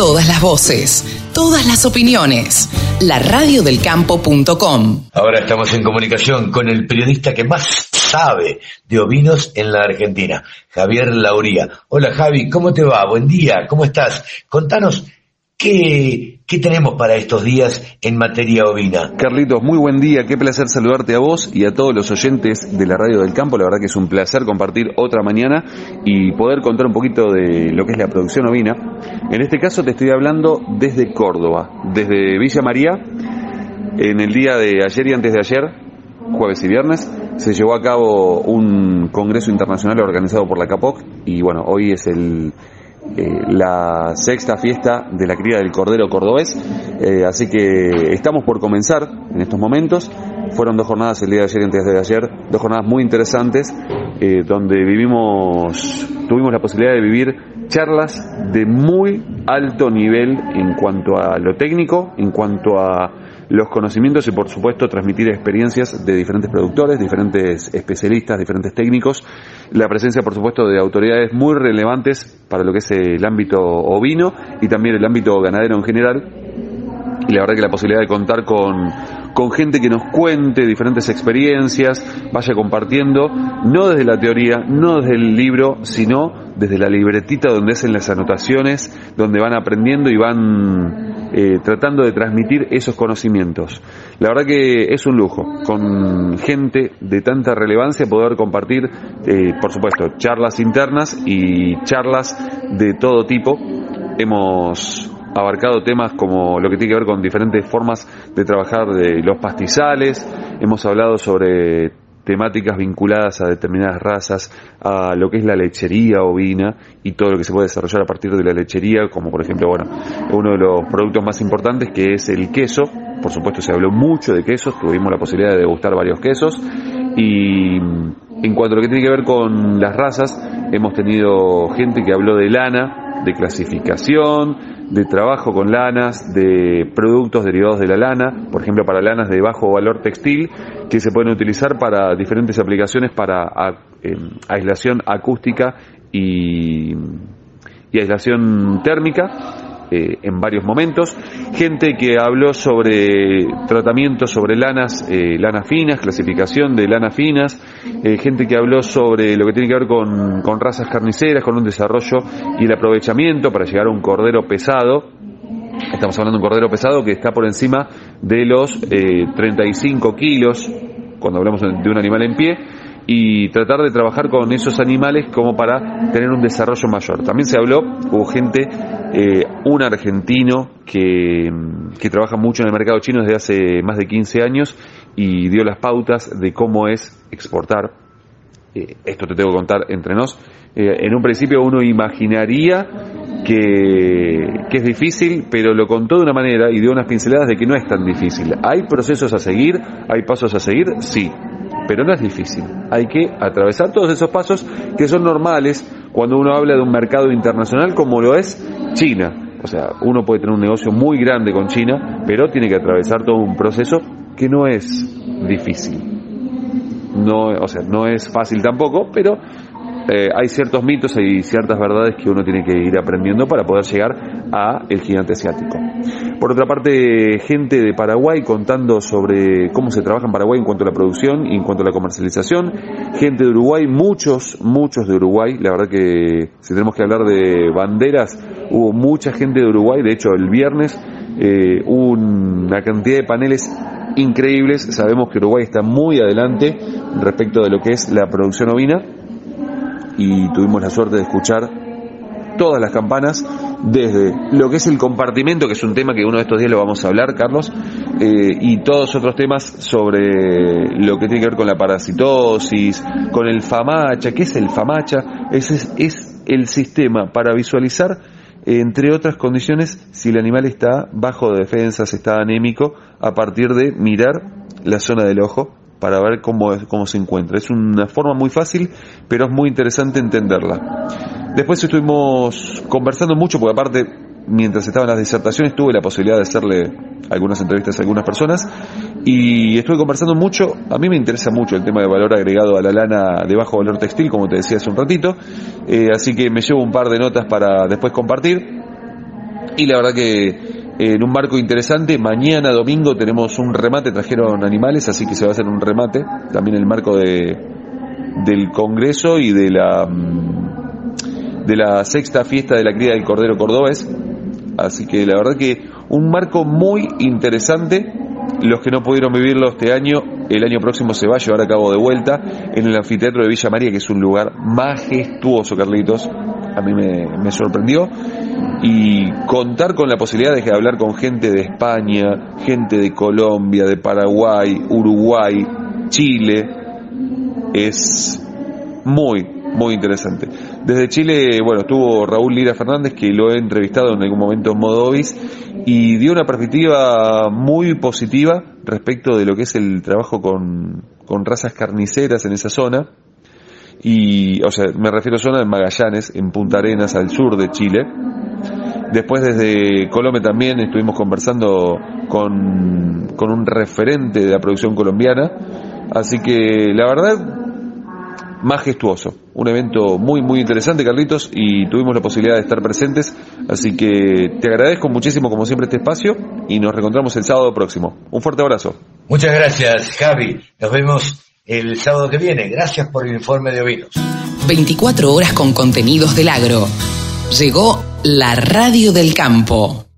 Todas las voces, todas las opiniones. La radiodelcampo.com. Ahora estamos en comunicación con el periodista que más sabe de ovinos en la Argentina, Javier Lauría. Hola Javi, ¿cómo te va? Buen día, ¿cómo estás? Contanos ¿Qué, ¿Qué, tenemos para estos días en materia ovina? Carlitos, muy buen día, qué placer saludarte a vos y a todos los oyentes de la Radio del Campo. La verdad que es un placer compartir otra mañana y poder contar un poquito de lo que es la producción ovina. En este caso te estoy hablando desde Córdoba, desde Villa María. En el día de ayer y antes de ayer, jueves y viernes, se llevó a cabo un congreso internacional organizado por la CAPOC y bueno, hoy es el eh, la sexta fiesta de la cría del Cordero Cordobés. Eh, así que estamos por comenzar en estos momentos. Fueron dos jornadas el día de ayer y antes de ayer, dos jornadas muy interesantes, eh, donde vivimos, tuvimos la posibilidad de vivir charlas de muy alto nivel en cuanto a lo técnico, en cuanto a los conocimientos y por supuesto transmitir experiencias de diferentes productores, diferentes especialistas, diferentes técnicos, la presencia por supuesto de autoridades muy relevantes para lo que es el ámbito ovino y también el ámbito ganadero en general. Y la verdad que la posibilidad de contar con, con gente que nos cuente diferentes experiencias, vaya compartiendo, no desde la teoría, no desde el libro, sino desde la libretita donde hacen las anotaciones, donde van aprendiendo y van eh, tratando de transmitir esos conocimientos. La verdad que es un lujo, con gente de tanta relevancia poder compartir, eh, por supuesto, charlas internas y charlas de todo tipo. Hemos abarcado temas como lo que tiene que ver con diferentes formas de trabajar de los pastizales, hemos hablado sobre temáticas vinculadas a determinadas razas, a lo que es la lechería ovina y todo lo que se puede desarrollar a partir de la lechería, como por ejemplo, bueno, uno de los productos más importantes que es el queso. Por supuesto se habló mucho de quesos, tuvimos la posibilidad de degustar varios quesos y en cuanto a lo que tiene que ver con las razas, hemos tenido gente que habló de lana, de clasificación, de trabajo con lanas, de productos derivados de la lana, por ejemplo para lanas de bajo valor textil, que se pueden utilizar para diferentes aplicaciones para em, aislación acústica y, y aislación térmica. Eh, en varios momentos, gente que habló sobre tratamientos sobre lanas, eh, lanas finas, clasificación de lanas finas, eh, gente que habló sobre lo que tiene que ver con, con razas carniceras, con un desarrollo y el aprovechamiento para llegar a un cordero pesado, Estamos hablando de un cordero pesado que está por encima de los 35 kilos, cuando hablamos de un animal en pie, y tratar de trabajar con esos animales como para tener un desarrollo mayor. También se habló, hubo gente, eh, un argentino que, que trabaja mucho en el mercado chino desde hace más de 15 años y dio las pautas de cómo es exportar. Eh, esto te tengo que contar entre nos. Eh, en un principio uno imaginaría que, que, es difícil, pero lo contó de una manera y dio unas pinceladas de que no es tan difícil. ¿Hay procesos a seguir? ¿Hay pasos a seguir? Sí pero no es difícil. Hay que atravesar todos esos pasos que son normales cuando uno habla de un mercado internacional como lo es China. O sea, uno puede tener un negocio muy grande con China, pero tiene que atravesar todo un proceso que no es difícil. No, o sea, no es fácil tampoco, pero eh, hay ciertos mitos y ciertas verdades que uno tiene que ir aprendiendo para poder llegar a el gigante asiático. Por otra parte, gente de Paraguay contando sobre cómo se trabaja en Paraguay en cuanto a la producción y en cuanto a la comercialización. Gente de Uruguay, muchos, muchos de Uruguay. La verdad que si tenemos que hablar de banderas, hubo mucha gente de Uruguay. De hecho, el viernes eh, una cantidad de paneles increíbles. Sabemos que Uruguay está muy adelante respecto de lo que es la producción ovina y tuvimos la suerte de escuchar todas las campanas desde lo que es el compartimento, que es un tema que uno de estos días lo vamos a hablar, Carlos, eh, y todos otros temas sobre lo que tiene que ver con la parasitosis, con el FAMACHA, ¿qué es el FAMACHA? Ese es, el sistema para visualizar, entre otras condiciones, si el animal está bajo de defensas, está anémico, a partir de mirar la zona del ojo para ver cómo, cómo se encuentra. Es una forma muy fácil, pero es muy interesante entenderla. Después estuvimos conversando mucho, porque aparte, mientras estaban las disertaciones, tuve la posibilidad de hacerle algunas entrevistas a algunas personas y estuve conversando mucho. A mí me interesa mucho el tema de valor agregado a la lana de bajo valor textil, como te decía hace un ratito, eh, así que me llevo un par de notas para después compartir. Y la verdad que en un marco interesante. Mañana domingo tenemos un remate, trajeron animales, así que se va a hacer un remate, también en el marco de, del Congreso y de la mm, de la sexta fiesta de la cría del Cordero Cordobés. Así que la verdad que un marco muy interesante. Los que no pudieron vivirlo este año, el año próximo se va a llevar a cabo de vuelta en el anfiteatro de Villa María, que es un lugar majestuoso, Carlitos. A mí me, sorprendió y contar con la posibilidad de hablar con gente de España, gente de Colombia, de Paraguay, Uruguay, Chile, es muy, muy interesante. Desde Chile, bueno, estuvo Raúl Lira Fernández, que lo he entrevistado en algún momento en Modovis, y dio una perspectiva muy positiva respecto de lo que es el trabajo con, con razas carniceras en esa zona. Y, o sea, me refiero zona de Magallanes, en Punta Arenas, al sur de Chile Después desde Colombia también estuvimos conversando con, con un referente de la producción colombiana. Así que la verdad, majestuoso. Un evento muy, muy interesante, Carlitos, y tuvimos la posibilidad de estar presentes. Así que te agradezco muchísimo, como siempre, este espacio y nos reencontramos el sábado próximo. Un fuerte abrazo. Muchas gracias, Javi. Nos vemos el sábado que viene. Gracias por el informe de ovinos. 24 horas con contenidos del agro. Llegó la radio del campo.